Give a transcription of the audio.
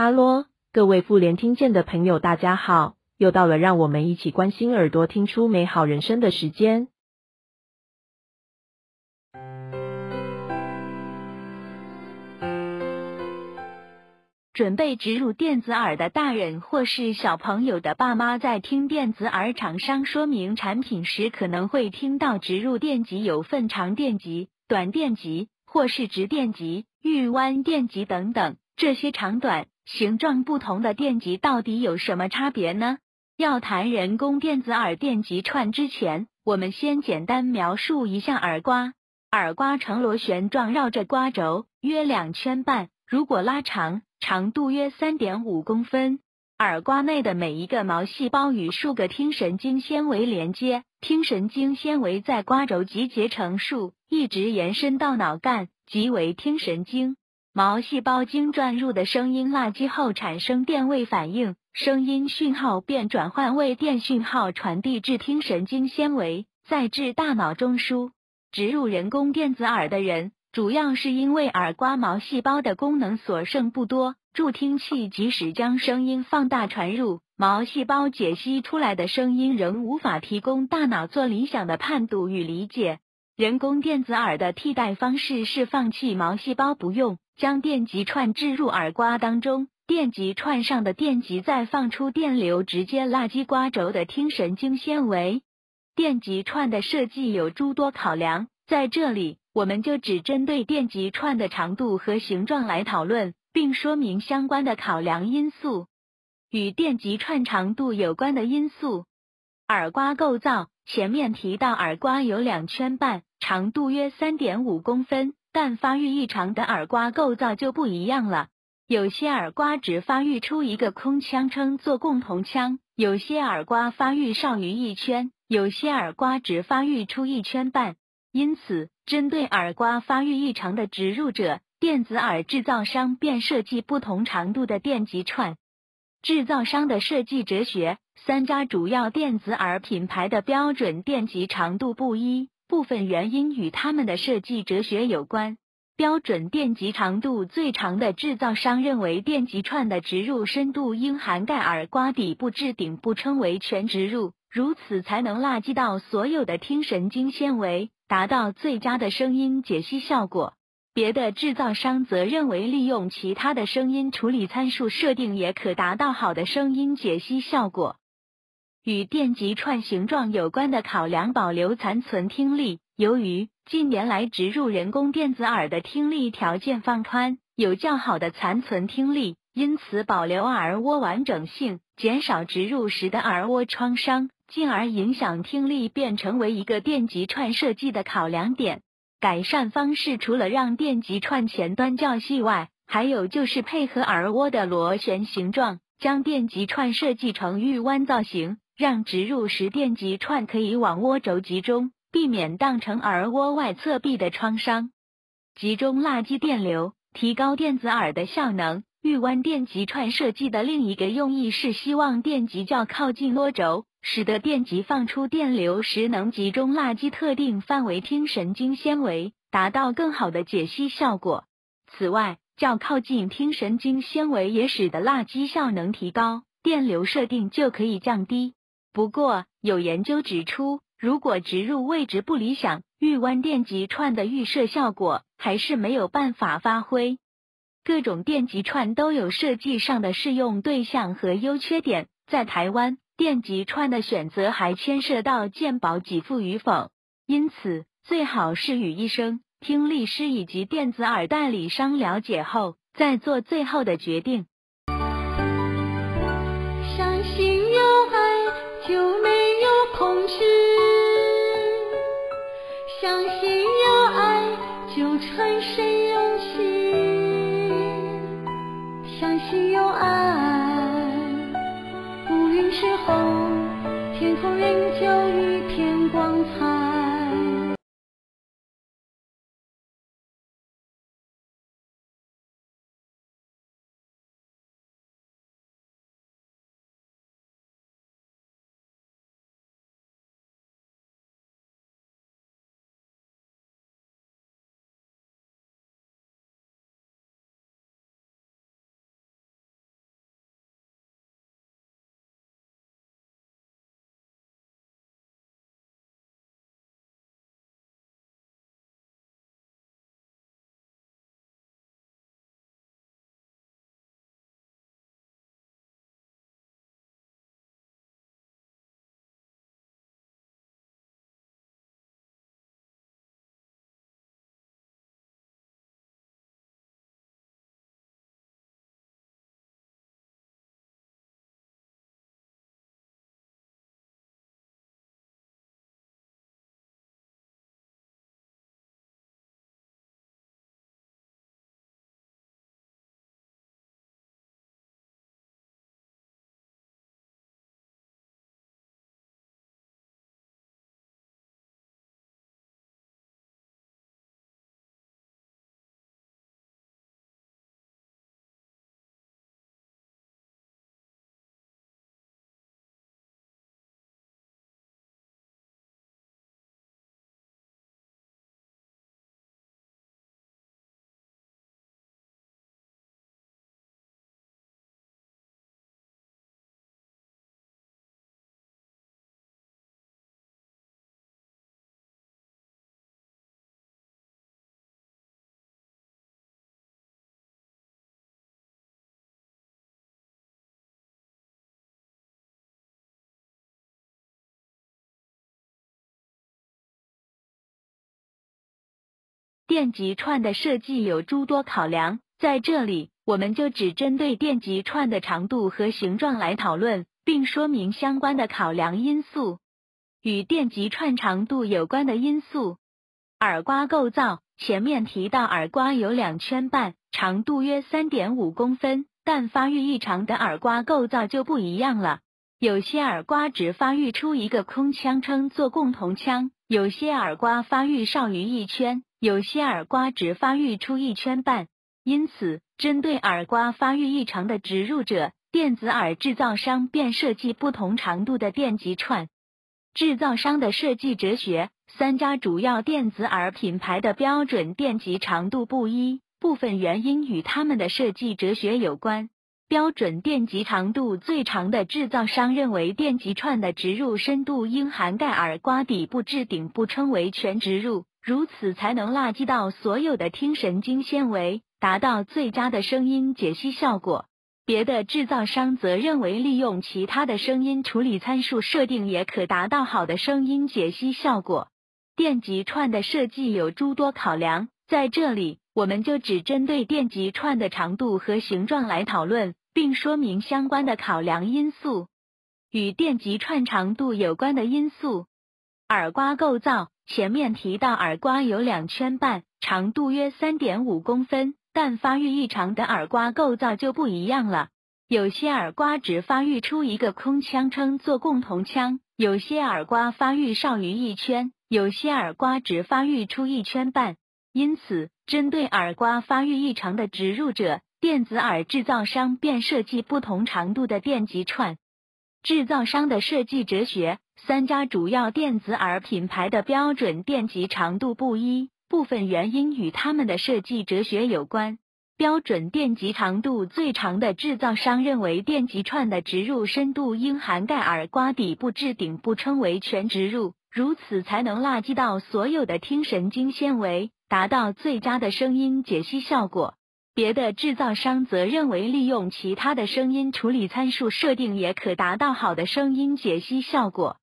哈喽，各位妇联听见的朋友，大家好！又到了让我们一起关心耳朵、听出美好人生的时间。准备植入电子耳的大人或是小朋友的爸妈，在听电子耳厂商说明产品时，可能会听到植入电极有分长电极、短电极，或是直电极、玉弯电极等等。这些长短、形状不同的电极到底有什么差别呢？要谈人工电子耳电极串之前，我们先简单描述一下耳刮。耳刮呈螺旋状绕着刮轴约两圈半，如果拉长。长度约三点五公分，耳刮内的每一个毛细胞与数个听神经纤维连接，听神经纤维在刮轴集结成束，一直延伸到脑干，即为听神经。毛细胞经转入的声音垃圾后产生电位反应，声音讯号便转换为电讯号传递至听神经纤维，再至大脑中枢。植入人工电子耳的人。主要是因为耳刮毛细胞的功能所剩不多，助听器即使将声音放大传入毛细胞，解析出来的声音仍无法提供大脑做理想的判读与理解。人工电子耳的替代方式是放弃毛细胞不用，将电极串置入耳刮当中，电极串上的电极再放出电流，直接拉击刮轴的听神经纤维。电极串的设计有诸多考量，在这里。我们就只针对电极串的长度和形状来讨论，并说明相关的考量因素。与电极串长度有关的因素，耳刮构造。前面提到耳刮有两圈半，长度约三点五公分，但发育异常的耳刮构造就不一样了。有些耳刮只发育出一个空腔，称作共同腔；有些耳刮发育少于一圈，有些耳刮只发育出一圈半。因此，针对耳刮发育异常的植入者，电子耳制造商便设计不同长度的电极串。制造商的设计哲学，三家主要电子耳品牌的标准电极长度不一，部分原因与他们的设计哲学有关。标准电极长度最长的制造商认为，电极串的植入深度应涵盖耳刮底部至顶部，称为全植入，如此才能拉击到所有的听神经纤维。达到最佳的声音解析效果。别的制造商则认为，利用其他的声音处理参数设定也可达到好的声音解析效果。与电极串形状有关的考量，保留残存听力。由于近年来植入人工电子耳的听力条件放宽，有较好的残存听力，因此保留耳蜗完整性，减少植入时的耳蜗创伤。进而影响听力，便成为一个电极串设计的考量点。改善方式除了让电极串前端较细外，还有就是配合耳蜗的螺旋形状，将电极串设计成玉弯造型，让植入时电极串可以往蜗轴集中，避免当成耳蜗外侧壁的创伤。集中垃圾电流，提高电子耳的效能。玉弯电极串设计的另一个用意是希望电极较靠近蜗轴。使得电极放出电流时能集中垃圾特定范围听神经纤维，达到更好的解析效果。此外，较靠近听神经纤维也使得垃圾效能提高，电流设定就可以降低。不过，有研究指出，如果植入位置不理想，玉弯电极串的预设效果还是没有办法发挥。各种电极串都有设计上的适用对象和优缺点，在台湾。电极串的选择还牵涉到健保给付与否，因此最好是与医生、听力师以及电子耳代理商了解后再做最后的决定。相信天空仍旧一片光彩。电极串的设计有诸多考量，在这里我们就只针对电极串的长度和形状来讨论，并说明相关的考量因素。与电极串长度有关的因素，耳刮构造。前面提到耳刮有两圈半，长度约三点五公分，但发育异常的耳刮构造就不一样了。有些耳刮只发育出一个空腔，称作共同腔；有些耳刮发育少于一圈，有些耳刮只发育出一圈半。因此，针对耳刮发育异常的植入者，电子耳制造商便设计不同长度的电极串。制造商的设计哲学。三家主要电子耳品牌的标准电极长度不一，部分原因与他们的设计哲学有关。标准电极长度最长的制造商认为，电极串的植入深度应涵盖耳刮底部至顶部，称为全植入，如此才能纳及到所有的听神经纤维，达到最佳的声音解析效果。别的制造商则认为，利用其他的声音处理参数设定，也可达到好的声音解析效果。电极串的设计有诸多考量，在这里我们就只针对电极串的长度和形状来讨论，并说明相关的考量因素。与电极串长度有关的因素，耳刮构造。前面提到耳刮有两圈半，长度约三点五公分，但发育异常的耳刮构造就不一样了。有些耳刮只发育出一个空腔，称作共同腔；有些耳刮发育少于一圈。有些耳刮只发育出一圈半，因此针对耳刮发育异常的植入者，电子耳制造商便设计不同长度的电极串。制造商的设计哲学：三家主要电子耳品牌的标准电极长度不一，部分原因与他们的设计哲学有关。标准电极长度最长的制造商认为，电极串的植入深度应涵盖耳刮底部至顶部，称为全植入。如此才能纳及到所有的听神经纤维，达到最佳的声音解析效果。别的制造商则认为，利用其他的声音处理参数设定，也可达到好的声音解析效果。